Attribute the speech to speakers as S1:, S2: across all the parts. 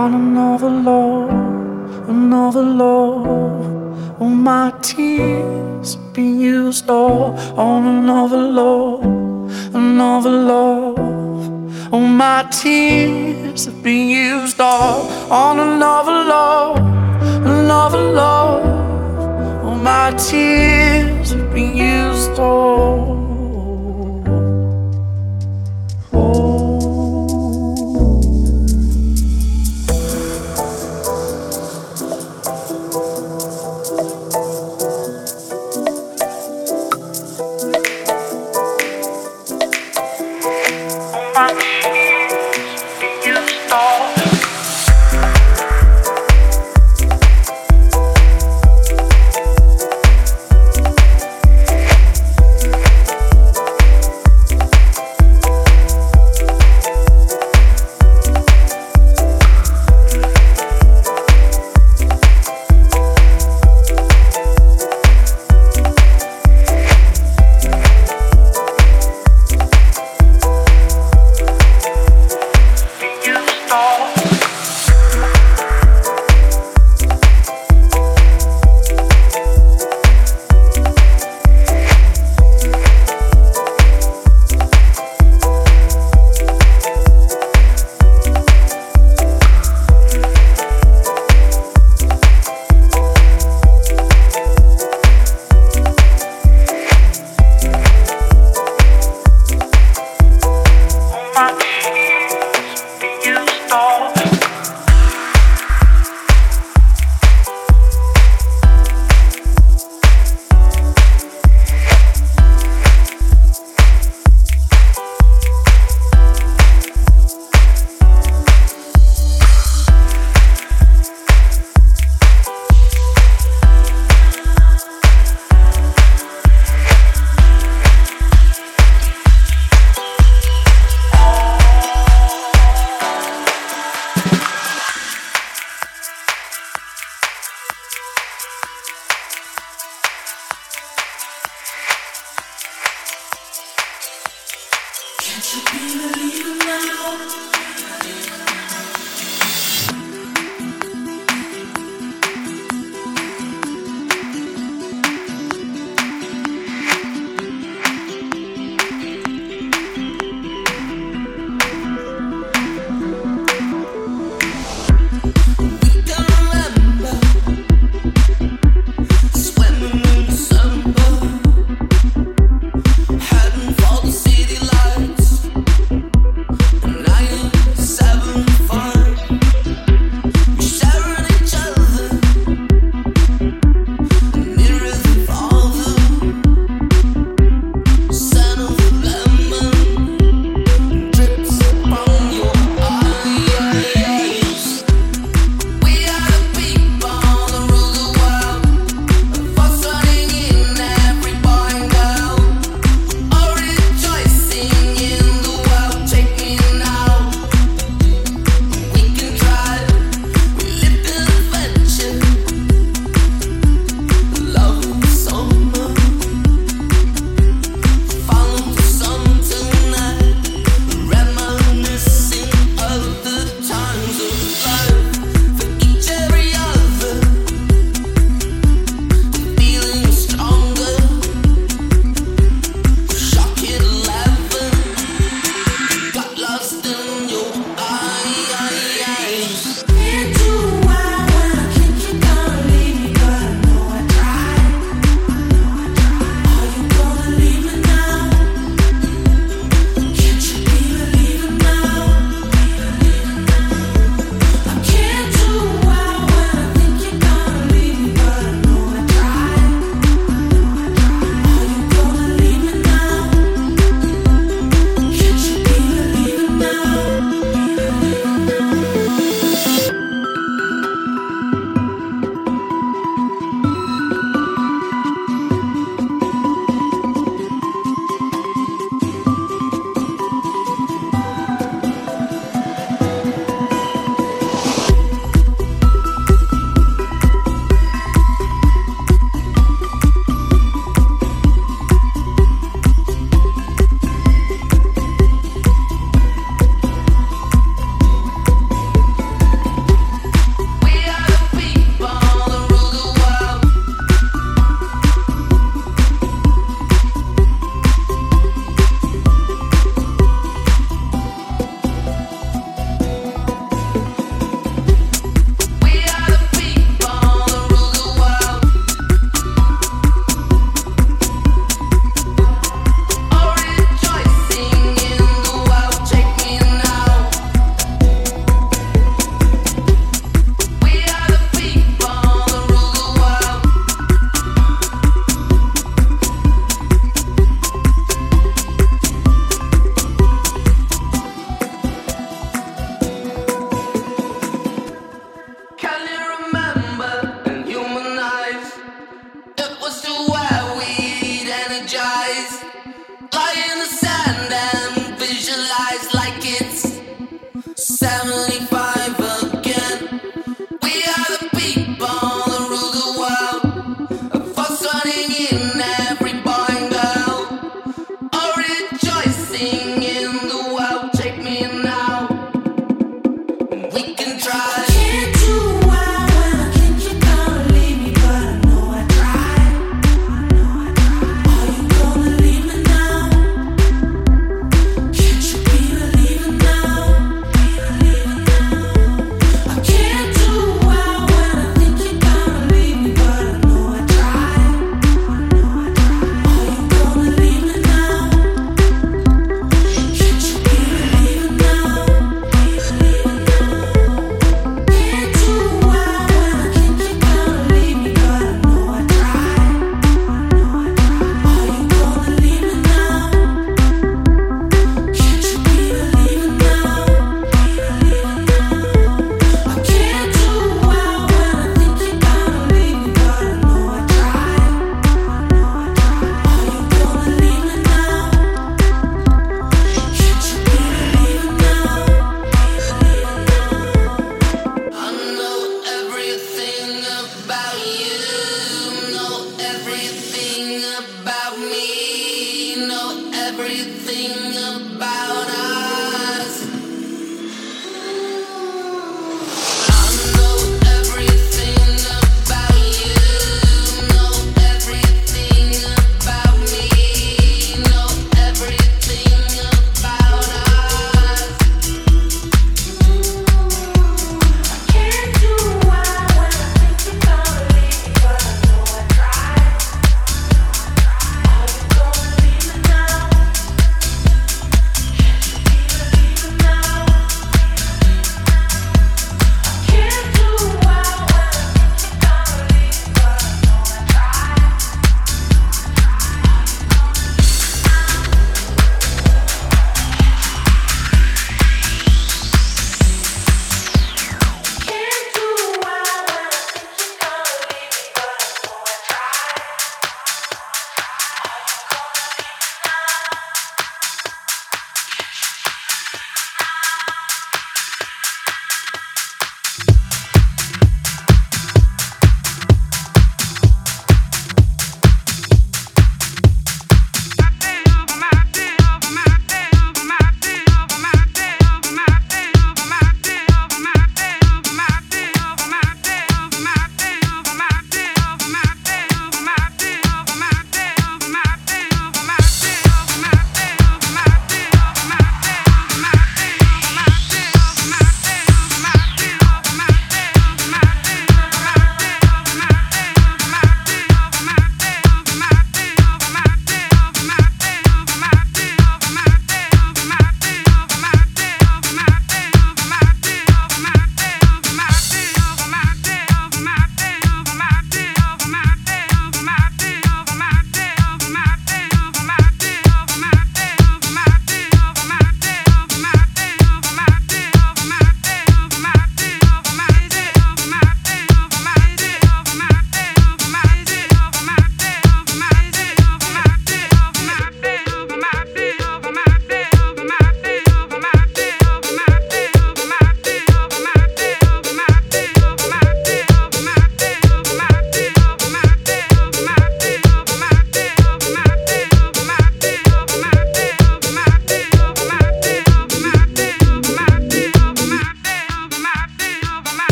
S1: on another love, another love. All my tears been used up on another love another love. All my tears been used all on another love, another love. All my tears been used all.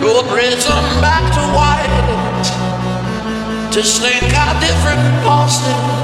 S2: Your prism back to white. Just think how different Boston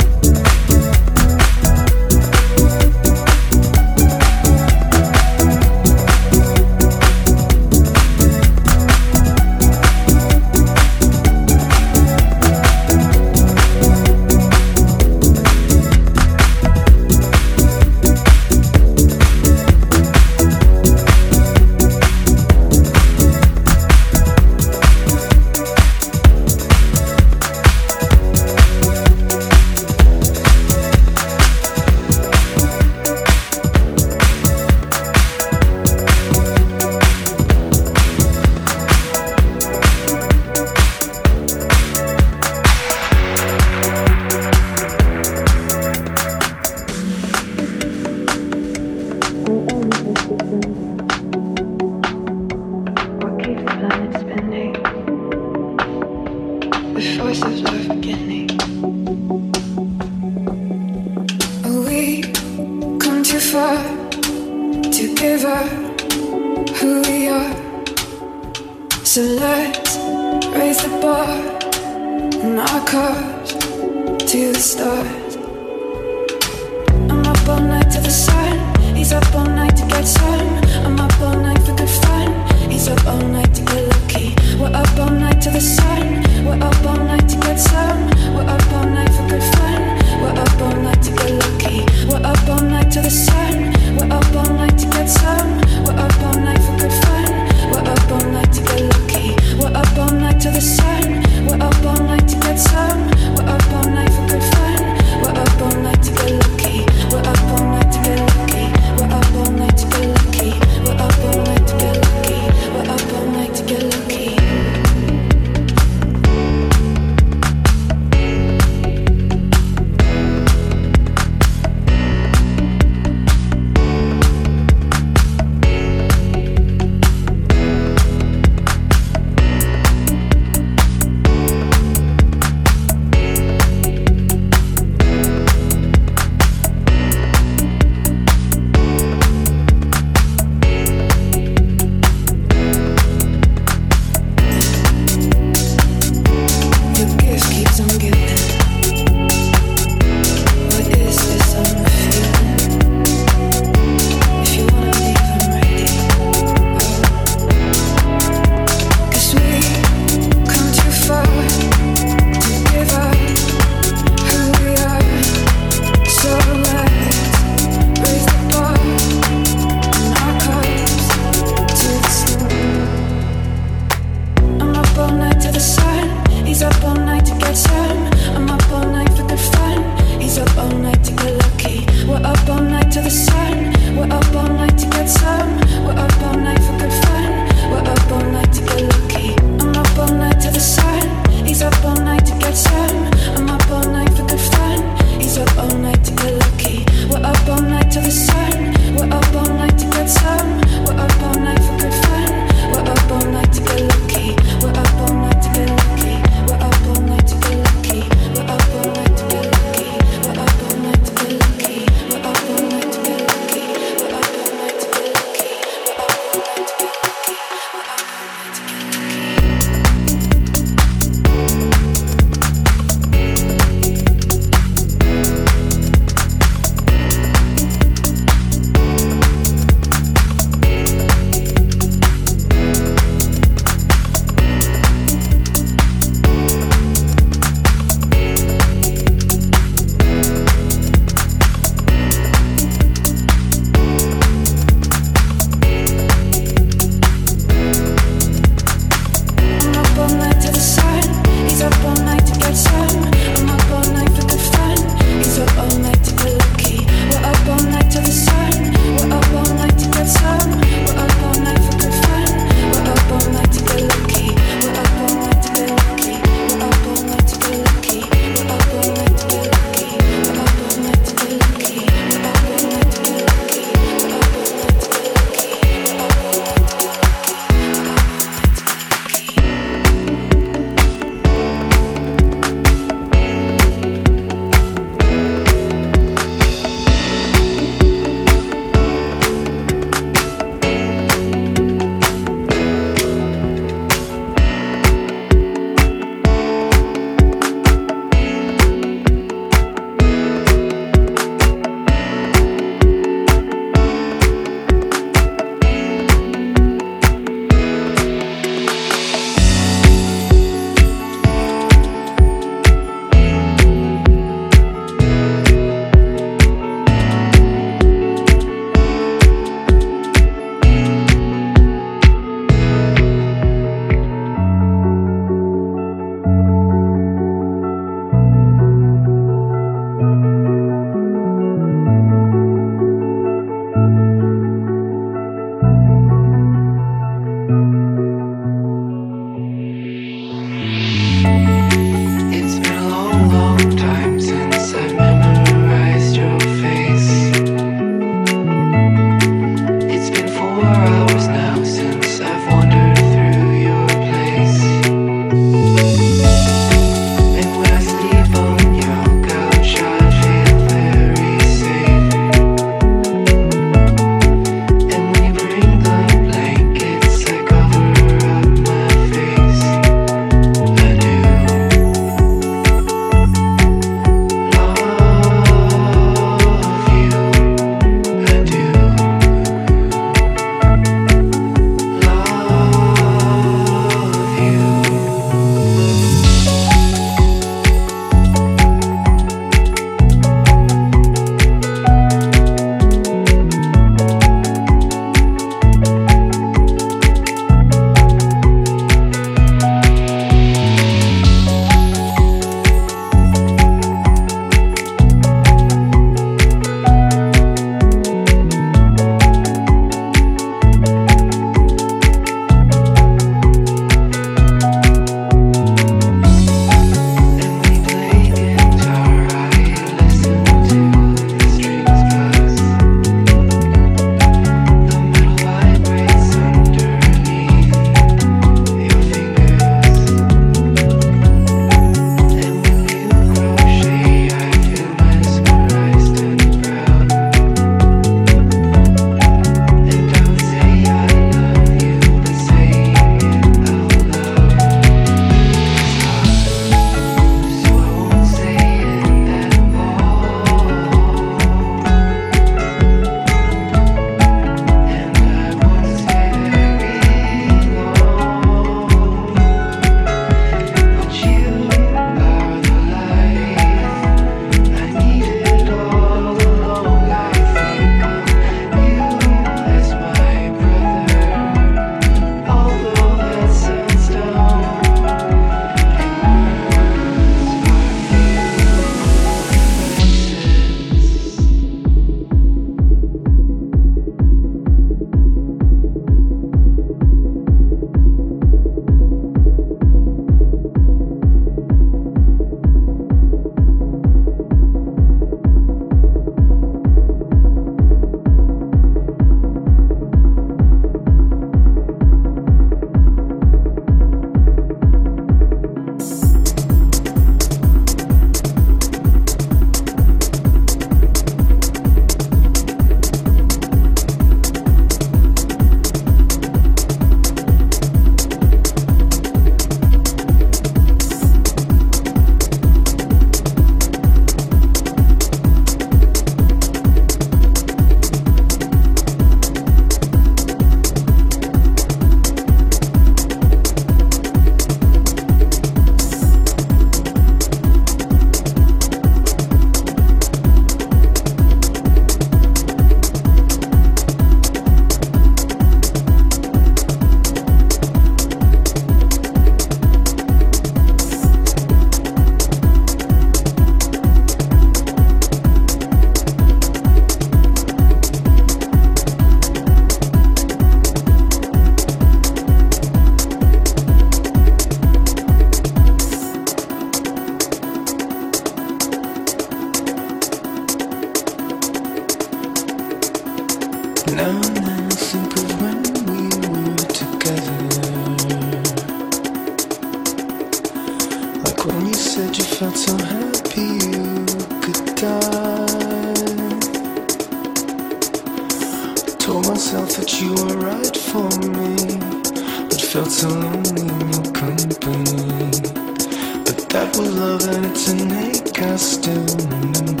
S3: But that was love and it's an ache I still remember.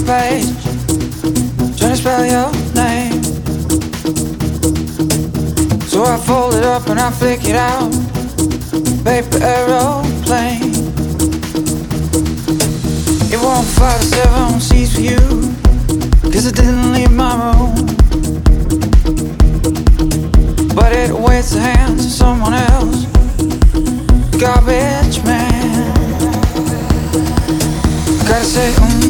S4: page trying to spell your name. So I fold it up and I flick it out, paper aeroplane. It won't fly to seven seas for you, cause it didn't leave my room. But it waits the hands of someone else, garbage man. Gotta say, mm.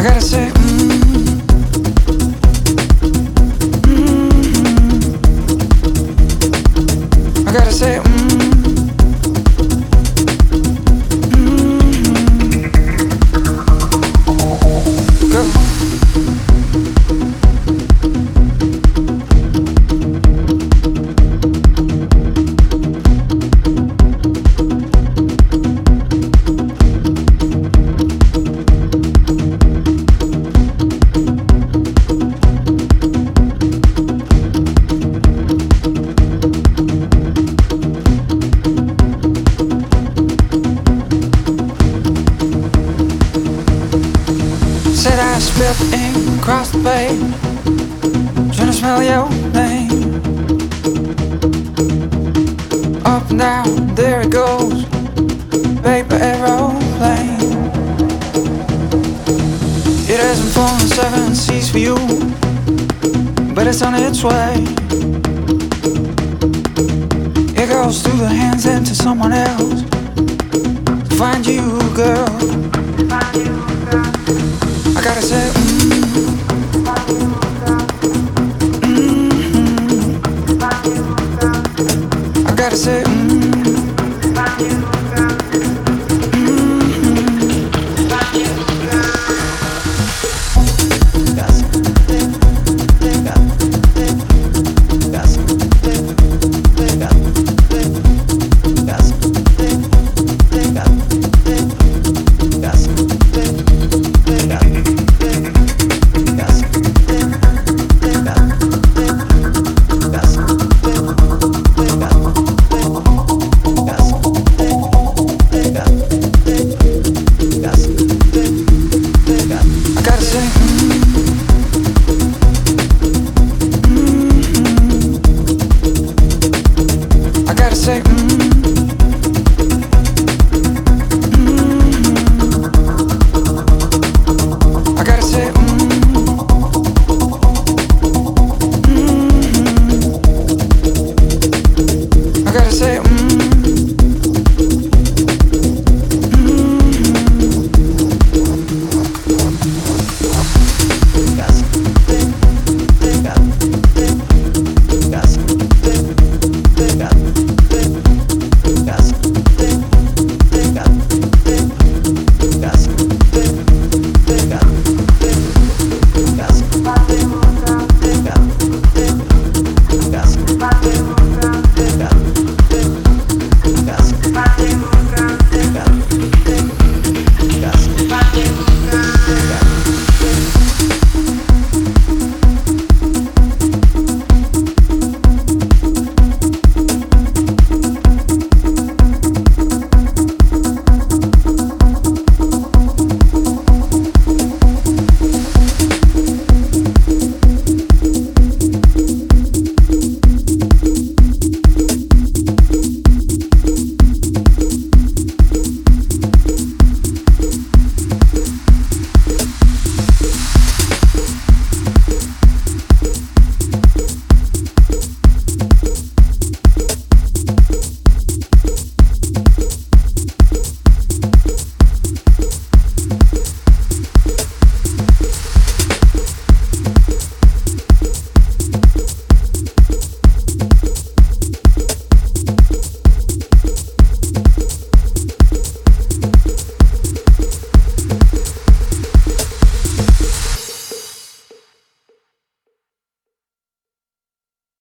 S4: I gotta say